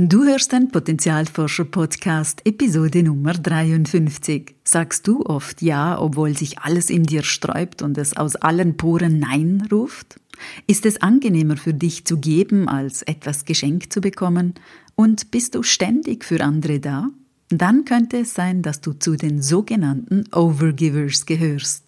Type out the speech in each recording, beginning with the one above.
Du hörst den Potenzialforscher Podcast Episode Nummer 53. Sagst du oft Ja, obwohl sich alles in dir sträubt und es aus allen Poren Nein ruft? Ist es angenehmer für dich zu geben, als etwas geschenkt zu bekommen? Und bist du ständig für andere da? Dann könnte es sein, dass du zu den sogenannten Overgivers gehörst.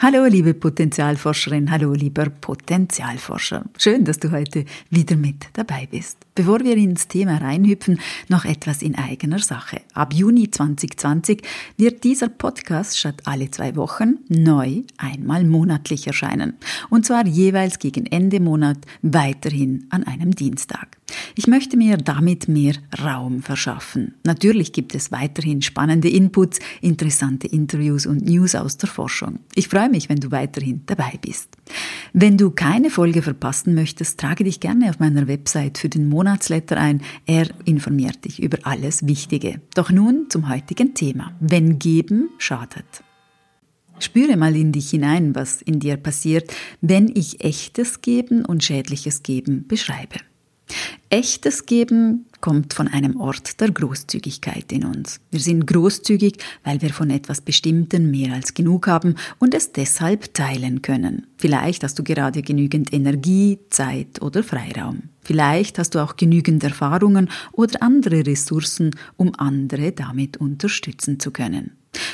Hallo liebe Potenzialforscherin, hallo lieber Potenzialforscher. Schön, dass du heute wieder mit dabei bist. Bevor wir ins Thema reinhüpfen, noch etwas in eigener Sache. Ab Juni 2020 wird dieser Podcast statt alle zwei Wochen neu einmal monatlich erscheinen. Und zwar jeweils gegen Ende Monat weiterhin an einem Dienstag. Ich möchte mir damit mehr Raum verschaffen. Natürlich gibt es weiterhin spannende Inputs, interessante Interviews und News aus der Forschung. Ich freue mich, wenn du weiterhin dabei bist. Wenn du keine Folge verpassen möchtest, trage dich gerne auf meiner Website für den Monatsletter ein. Er informiert dich über alles Wichtige. Doch nun zum heutigen Thema. Wenn geben schadet. Spüre mal in dich hinein, was in dir passiert, wenn ich echtes Geben und schädliches Geben beschreibe. Echtes Geben kommt von einem Ort der Großzügigkeit in uns. Wir sind großzügig, weil wir von etwas Bestimmten mehr als genug haben und es deshalb teilen können. Vielleicht hast du gerade genügend Energie, Zeit oder Freiraum. Vielleicht hast du auch genügend Erfahrungen oder andere Ressourcen, um andere damit unterstützen zu können.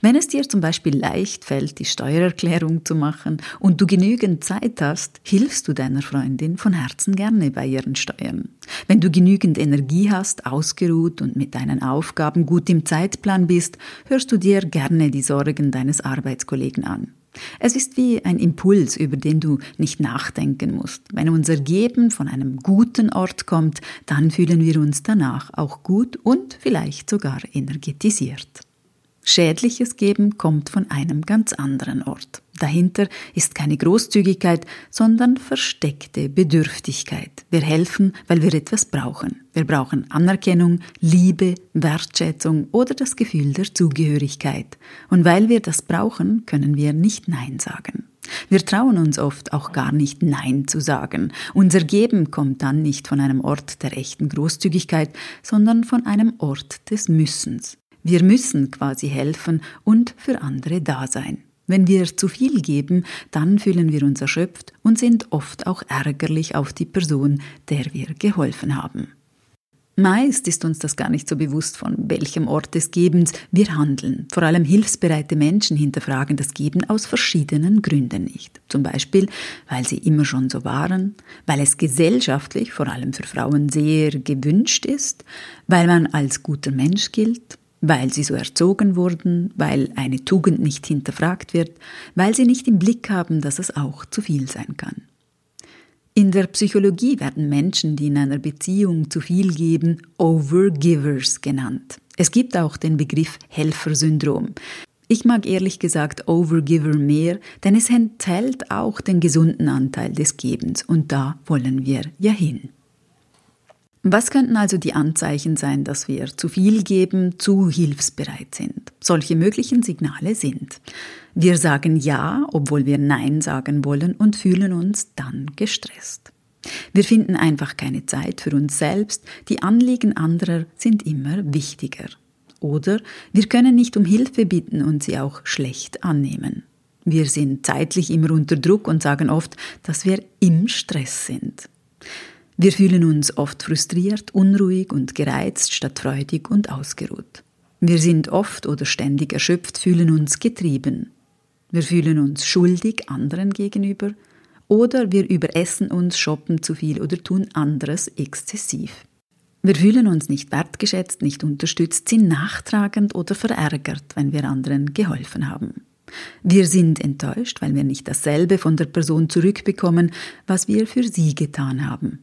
Wenn es dir zum Beispiel leicht fällt, die Steuererklärung zu machen und du genügend Zeit hast, hilfst du deiner Freundin von Herzen gerne bei ihren Steuern. Wenn du genügend Energie hast, ausgeruht und mit deinen Aufgaben gut im Zeitplan bist, hörst du dir gerne die Sorgen deines Arbeitskollegen an. Es ist wie ein Impuls, über den du nicht nachdenken musst. Wenn unser Geben von einem guten Ort kommt, dann fühlen wir uns danach auch gut und vielleicht sogar energetisiert. Schädliches Geben kommt von einem ganz anderen Ort. Dahinter ist keine Großzügigkeit, sondern versteckte Bedürftigkeit. Wir helfen, weil wir etwas brauchen. Wir brauchen Anerkennung, Liebe, Wertschätzung oder das Gefühl der Zugehörigkeit. Und weil wir das brauchen, können wir nicht Nein sagen. Wir trauen uns oft auch gar nicht Nein zu sagen. Unser Geben kommt dann nicht von einem Ort der echten Großzügigkeit, sondern von einem Ort des Müssens. Wir müssen quasi helfen und für andere da sein. Wenn wir zu viel geben, dann fühlen wir uns erschöpft und sind oft auch ärgerlich auf die Person, der wir geholfen haben. Meist ist uns das gar nicht so bewusst, von welchem Ort des Gebens wir handeln. Vor allem hilfsbereite Menschen hinterfragen das Geben aus verschiedenen Gründen nicht. Zum Beispiel, weil sie immer schon so waren, weil es gesellschaftlich, vor allem für Frauen, sehr gewünscht ist, weil man als guter Mensch gilt, weil sie so erzogen wurden, weil eine Tugend nicht hinterfragt wird, weil sie nicht im Blick haben, dass es auch zu viel sein kann. In der Psychologie werden Menschen, die in einer Beziehung zu viel geben, Overgivers genannt. Es gibt auch den Begriff Helfersyndrom. Ich mag ehrlich gesagt Overgiver mehr, denn es enthält auch den gesunden Anteil des Gebens und da wollen wir ja hin. Was könnten also die Anzeichen sein, dass wir zu viel geben, zu hilfsbereit sind? Solche möglichen Signale sind. Wir sagen Ja, obwohl wir Nein sagen wollen und fühlen uns dann gestresst. Wir finden einfach keine Zeit für uns selbst, die Anliegen anderer sind immer wichtiger. Oder wir können nicht um Hilfe bitten und sie auch schlecht annehmen. Wir sind zeitlich immer unter Druck und sagen oft, dass wir im Stress sind. Wir fühlen uns oft frustriert, unruhig und gereizt statt freudig und ausgeruht. Wir sind oft oder ständig erschöpft, fühlen uns getrieben. Wir fühlen uns schuldig anderen gegenüber oder wir überessen uns, shoppen zu viel oder tun anderes exzessiv. Wir fühlen uns nicht wertgeschätzt, nicht unterstützt, sind nachtragend oder verärgert, wenn wir anderen geholfen haben. Wir sind enttäuscht, weil wir nicht dasselbe von der Person zurückbekommen, was wir für sie getan haben.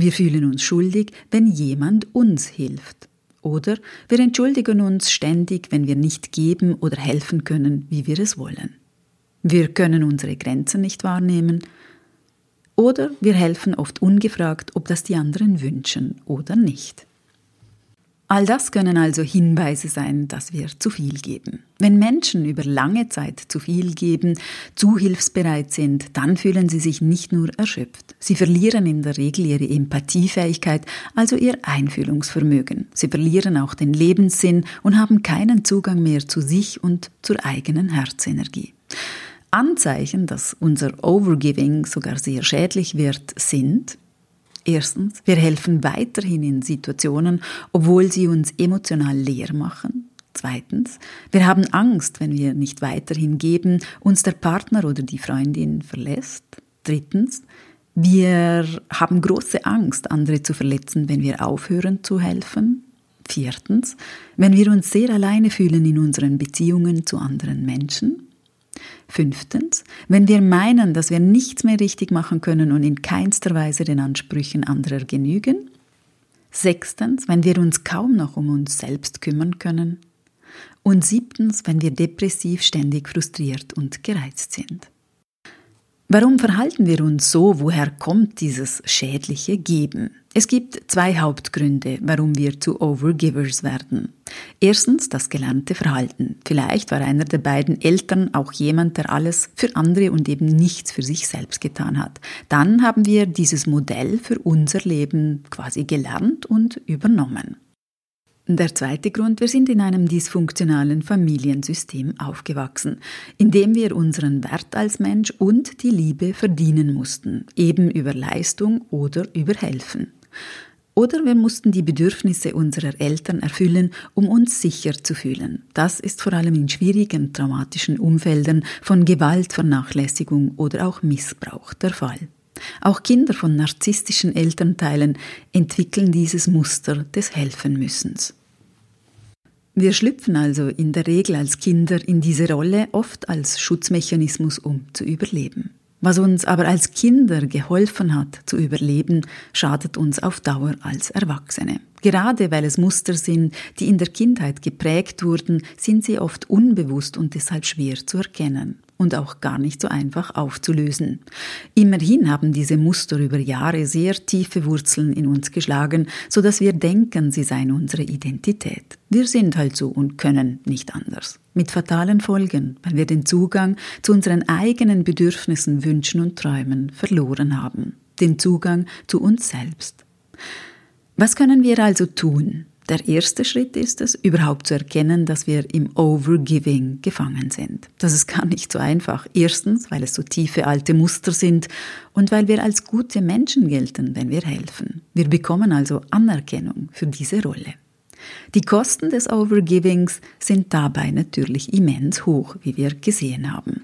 Wir fühlen uns schuldig, wenn jemand uns hilft. Oder wir entschuldigen uns ständig, wenn wir nicht geben oder helfen können, wie wir es wollen. Wir können unsere Grenzen nicht wahrnehmen. Oder wir helfen oft ungefragt, ob das die anderen wünschen oder nicht. All das können also Hinweise sein, dass wir zu viel geben. Wenn Menschen über lange Zeit zu viel geben, zu hilfsbereit sind, dann fühlen sie sich nicht nur erschöpft. Sie verlieren in der Regel ihre Empathiefähigkeit, also ihr Einfühlungsvermögen. Sie verlieren auch den Lebenssinn und haben keinen Zugang mehr zu sich und zur eigenen Herzenergie. Anzeichen, dass unser Overgiving sogar sehr schädlich wird, sind Erstens, wir helfen weiterhin in Situationen, obwohl sie uns emotional leer machen. Zweitens, wir haben Angst, wenn wir nicht weiterhin geben, uns der Partner oder die Freundin verlässt. Drittens, wir haben große Angst, andere zu verletzen, wenn wir aufhören zu helfen. Viertens, wenn wir uns sehr alleine fühlen in unseren Beziehungen zu anderen Menschen. Fünftens, wenn wir meinen, dass wir nichts mehr richtig machen können und in keinster Weise den Ansprüchen anderer genügen. Sechstens, wenn wir uns kaum noch um uns selbst kümmern können. Und siebtens, wenn wir depressiv ständig frustriert und gereizt sind. Warum verhalten wir uns so? Woher kommt dieses schädliche Geben? Es gibt zwei Hauptgründe, warum wir zu Overgivers werden. Erstens das gelernte Verhalten. Vielleicht war einer der beiden Eltern auch jemand, der alles für andere und eben nichts für sich selbst getan hat. Dann haben wir dieses Modell für unser Leben quasi gelernt und übernommen. Der zweite Grund, wir sind in einem dysfunktionalen Familiensystem aufgewachsen, in dem wir unseren Wert als Mensch und die Liebe verdienen mussten, eben über Leistung oder über Helfen. Oder wir mussten die Bedürfnisse unserer Eltern erfüllen, um uns sicher zu fühlen. Das ist vor allem in schwierigen, traumatischen Umfeldern von Gewalt, Vernachlässigung oder auch Missbrauch der Fall. Auch Kinder von narzisstischen Elternteilen entwickeln dieses Muster des Helfenmüssens. Wir schlüpfen also in der Regel als Kinder in diese Rolle oft als Schutzmechanismus, um zu überleben. Was uns aber als Kinder geholfen hat zu überleben, schadet uns auf Dauer als Erwachsene. Gerade weil es Muster sind, die in der Kindheit geprägt wurden, sind sie oft unbewusst und deshalb schwer zu erkennen und auch gar nicht so einfach aufzulösen. Immerhin haben diese Muster über Jahre sehr tiefe Wurzeln in uns geschlagen, so dass wir denken, sie seien unsere Identität. Wir sind halt so und können nicht anders. Mit fatalen Folgen, weil wir den Zugang zu unseren eigenen Bedürfnissen, Wünschen und Träumen verloren haben. Den Zugang zu uns selbst. Was können wir also tun? Der erste Schritt ist es, überhaupt zu erkennen, dass wir im Overgiving gefangen sind. Das ist gar nicht so einfach. Erstens, weil es so tiefe alte Muster sind und weil wir als gute Menschen gelten, wenn wir helfen. Wir bekommen also Anerkennung für diese Rolle. Die Kosten des Overgivings sind dabei natürlich immens hoch, wie wir gesehen haben.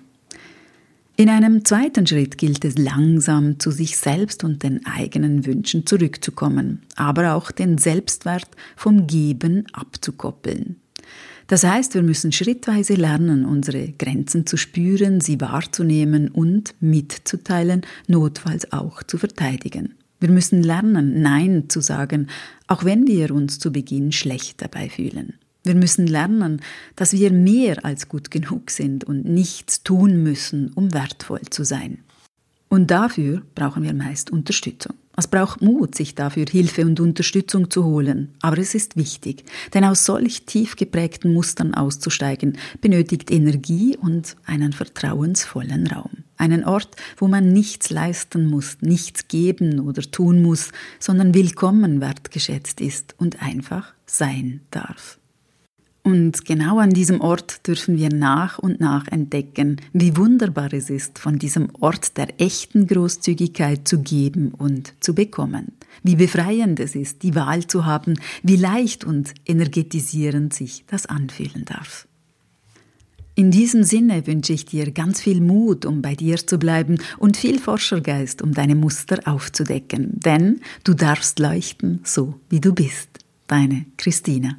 In einem zweiten Schritt gilt es langsam zu sich selbst und den eigenen Wünschen zurückzukommen, aber auch den Selbstwert vom Geben abzukoppeln. Das heißt, wir müssen schrittweise lernen, unsere Grenzen zu spüren, sie wahrzunehmen und mitzuteilen, notfalls auch zu verteidigen. Wir müssen lernen, Nein zu sagen, auch wenn wir uns zu Beginn schlecht dabei fühlen. Wir müssen lernen, dass wir mehr als gut genug sind und nichts tun müssen, um wertvoll zu sein. Und dafür brauchen wir meist Unterstützung. Es braucht Mut, sich dafür Hilfe und Unterstützung zu holen. Aber es ist wichtig, denn aus solch tief geprägten Mustern auszusteigen, benötigt Energie und einen vertrauensvollen Raum. Einen Ort, wo man nichts leisten muss, nichts geben oder tun muss, sondern willkommen wertgeschätzt ist und einfach sein darf. Und genau an diesem Ort dürfen wir nach und nach entdecken, wie wunderbar es ist, von diesem Ort der echten Großzügigkeit zu geben und zu bekommen. Wie befreiend es ist, die Wahl zu haben, wie leicht und energetisierend sich das anfühlen darf. In diesem Sinne wünsche ich dir ganz viel Mut, um bei dir zu bleiben und viel Forschergeist, um deine Muster aufzudecken. Denn du darfst leuchten, so wie du bist. Deine Christina.